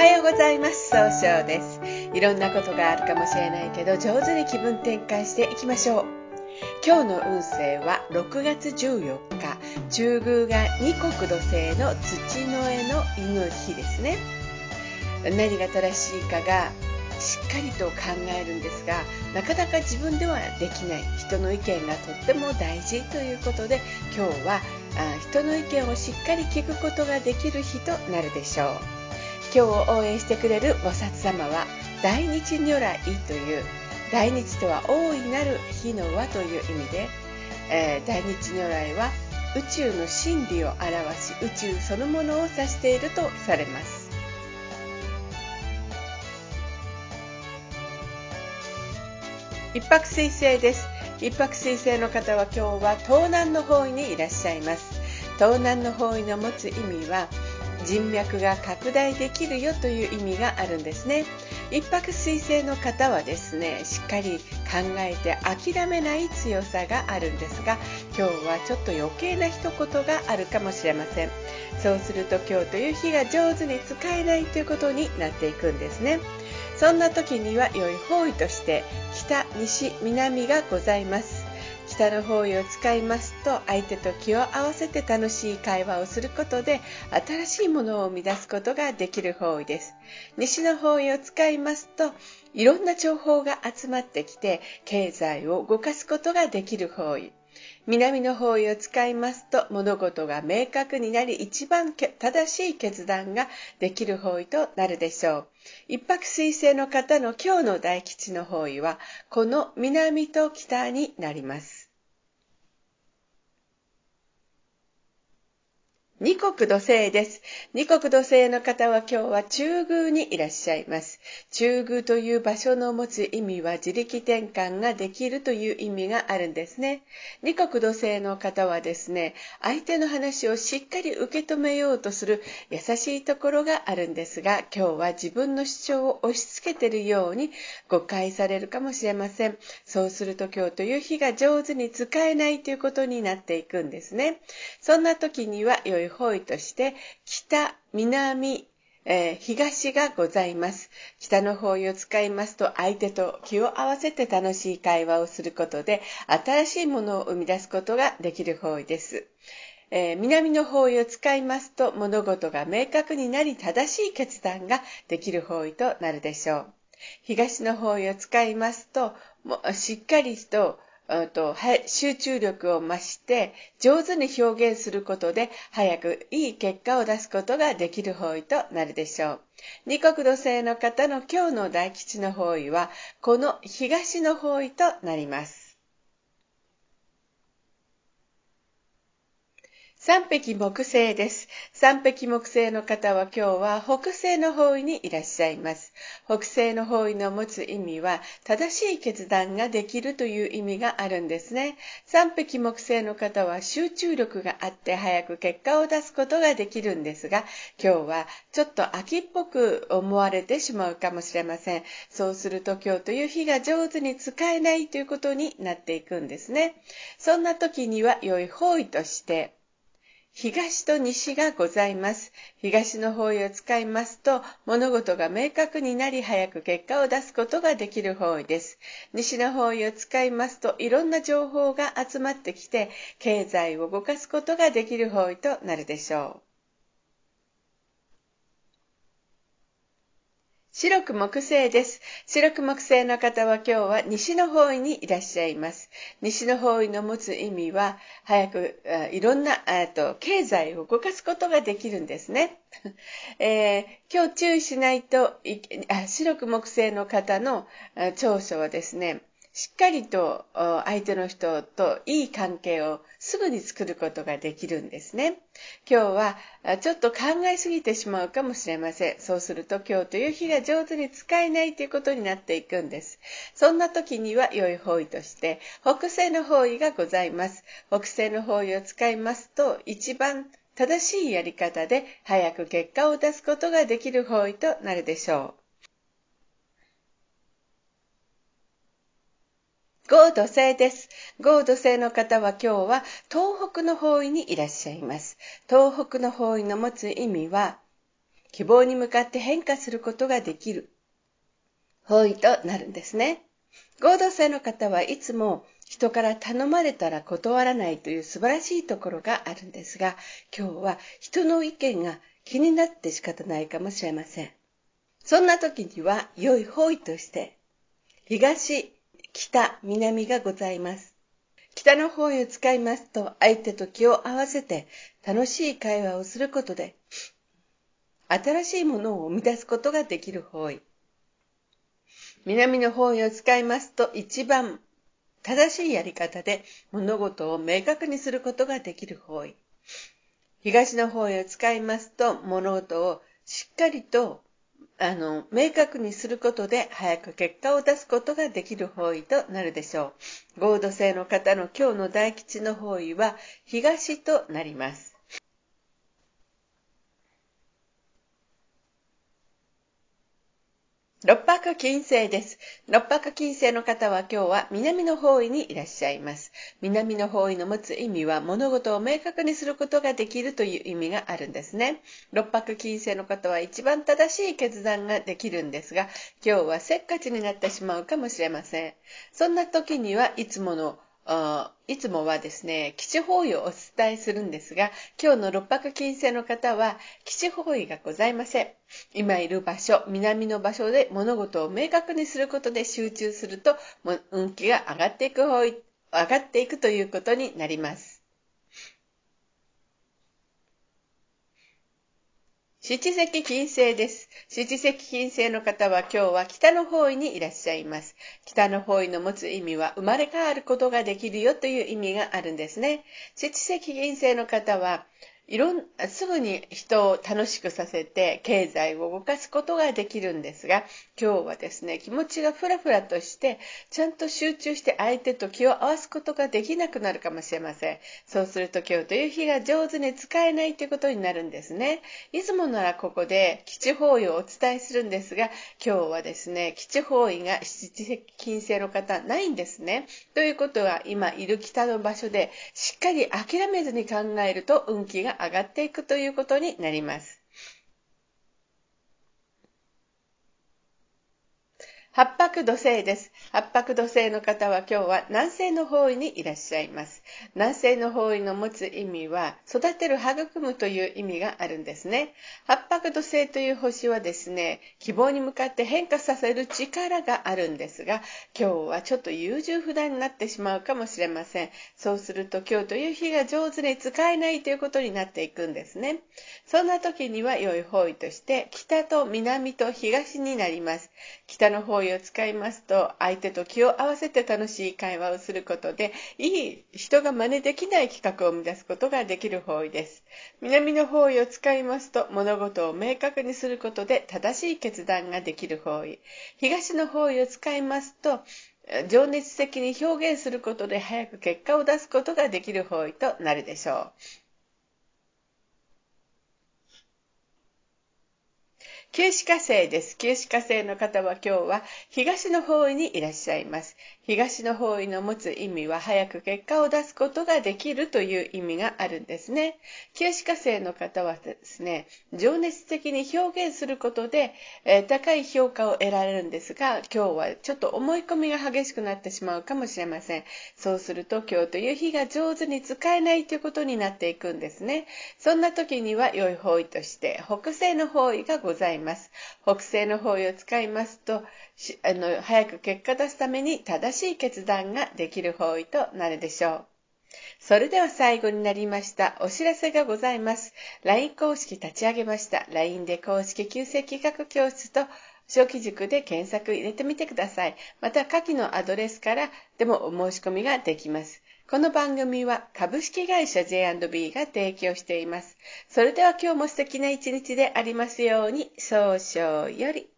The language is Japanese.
はようございます。総称です。いろんなことがあるかもしれないけど、上手に気分転換していきましょう。今日の運勢は6月14日、中宮が二国土星の土の絵の犬日ですね。何が正しいかがしっかりと考えるんですがなかなか自分ではできない人の意見がとっても大事ということで今日はあ人の意見をしっかり聞くことができる日となるでしょう今日を応援してくれる菩薩様は大日如来という大日とは大いなる日の輪という意味で、えー、大日如来は宇宙の真理を表し宇宙そのものを指しているとされます。一泊水星です。一泊水星の方は今日は東南の方位にいらっしゃいます。東南の方位の持つ意味は人脈が拡大できるよという意味があるんですね。一泊水星の方はですねしっかり考えて諦めない強さがあるんですが今日はちょっと余計な一言があるかもしれません。そうすると今日という日が上手に使えないということになっていくんですね。そんな時には良い方位として北西南がございます。北の方位を使いますと相手と気を合わせて楽しい会話をすることで新しいものを生み出すことができる方位です西の方位を使いますといろんな情報が集まってきて経済を動かすことができる方位南の方位を使いますと物事が明確になり一番正しい決断ができる方位となるでしょう。一泊水星の方の今日の大吉の方位はこの南と北になります。二国土星です。二国土星の方は今日は中宮にいらっしゃいます。中宮という場所の持つ意味は自力転換ができるという意味があるんですね。二国土星の方はですね、相手の話をしっかり受け止めようとする優しいところがあるんですが、今日は自分の主張を押し付けているように誤解されるかもしれません。そうすると今日という日が上手に使えないということになっていくんですね。そんな時には良い方位として北、南、えー、東がございます。北の方位を使いますと相手と気を合わせて楽しい会話をすることで新しいものを生み出すことができる方位です。えー、南の方位を使いますと物事が明確になり正しい決断ができる方位となるでしょう。東の方位を使いますと、もしっかりとと集中力を増して上手に表現することで早くいい結果を出すことができる方位となるでしょう。二国土星の方の今日の大吉の方位はこの東の方位となります。三匹木星です。三匹木星の方は今日は北西の方位にいらっしゃいます。北西の方位の持つ意味は正しい決断ができるという意味があるんですね。三匹木星の方は集中力があって早く結果を出すことができるんですが、今日はちょっと秋っぽく思われてしまうかもしれません。そうすると今日という日が上手に使えないということになっていくんですね。そんな時には良い方位として、東と西がございます。東の方位を使いますと、物事が明確になり早く結果を出すことができる方位です。西の方位を使いますと、いろんな情報が集まってきて、経済を動かすことができる方位となるでしょう。白く木星です。白く木星の方は今日は西の方位にいらっしゃいます。西の方位の持つ意味は、早くいろんなと経済を動かすことができるんですね。えー、今日注意しないと、白く木星の方の長所はですね、しっかりと相手の人といい関係をすぐに作ることができるんですね。今日はちょっと考えすぎてしまうかもしれません。そうすると今日という日が上手に使えないということになっていくんです。そんな時には良い方位として北西の方位がございます。北西の方位を使いますと一番正しいやり方で早く結果を出すことができる方位となるでしょう。合土星です。合土星の方は今日は東北の方位にいらっしゃいます。東北の方位の持つ意味は、希望に向かって変化することができる方位となるんですね。合同性の方はいつも人から頼まれたら断らないという素晴らしいところがあるんですが、今日は人の意見が気になって仕方ないかもしれません。そんな時には良い方位として、東、北、南がございます。北の方位を使いますと、相手と気を合わせて楽しい会話をすることで、新しいものを生み出すことができる方位。南の方位を使いますと、一番正しいやり方で物事を明確にすることができる方位。東の方位を使いますと、物事をしっかりとあの、明確にすることで早く結果を出すことができる方位となるでしょう。合土星の方の今日の大吉の方位は東となります。六白金星です。六白金星の方は今日は南の方位にいらっしゃいます。南の方位の持つ意味は物事を明確にすることができるという意味があるんですね。六白金星の方は一番正しい決断ができるんですが、今日はせっかちになってしまうかもしれません。そんな時にはいつものいつもはですね、基地方位をお伝えするんですが、今日の六白金星の方は基地方位がございません。今いる場所、南の場所で物事を明確にすることで集中すると、運気が上がっていく方位、上がっていくということになります。七石金星です。七石金星の方は今日は北の方位にいらっしゃいます。北の方位の持つ意味は生まれ変わることができるよという意味があるんですね。七石金星の方はいろん、すぐに人を楽しくさせて経済を動かすことができるんですが、今日はですね、気持ちがふらふらとして、ちゃんと集中して相手と気を合わすことができなくなるかもしれません。そうすると今日という日が上手に使えないということになるんですね。いつもならここで基地方位をお伝えするんですが、今日はですね、基地方位が七金星の方ないんですね。ということは今いる北の場所でしっかり諦めずに考えると運気が上がっていくということになります。八白土星です。八白土星の方は今日は南西の方位にいらっしゃいます。南西の方位の持つ意味は、育てる、育むという意味があるんですね。八白土星という星はですね、希望に向かって変化させる力があるんですが、今日はちょっと優柔不断になってしまうかもしれません。そうすると今日という日が上手に使えないということになっていくんですね。そんな時には良い方位として、北と南と東になります。北の方位を使いますと、相手と気を合わせて楽しい会話をすることで、いい人が真似できない企画を生み出すことができる方位です。南の方位を使いますと、物事を明確にすることで正しい決断ができる方位。東の方位を使いますと、情熱的に表現することで早く結果を出すことができる方位となるでしょう。旧歯科生です。旧歯科生の方は今日は東の方位にいらっしゃいます。東の方位の持つ意味は早く結果を出すことができるという意味があるんですね。旧歯科生の方はですね、情熱的に表現することで、えー、高い評価を得られるんですが、今日はちょっと思い込みが激しくなってしまうかもしれません。そうすると今日という日が上手に使えないということになっていくんですね。そんな時には良い方位として北西の方位がございます。ます。北西の方位を使いますと、あの、早く結果出すために正しい決断ができる方位となるでしょう。それでは最後になりました。お知らせがございます。LINE 公式立ち上げました。LINE で公式旧正企画教室と小規塾で検索入れてみてください。また下記のアドレスからでもお申し込みができます。この番組は株式会社 J&B が提供しています。それでは今日も素敵な一日でありますように、早々より。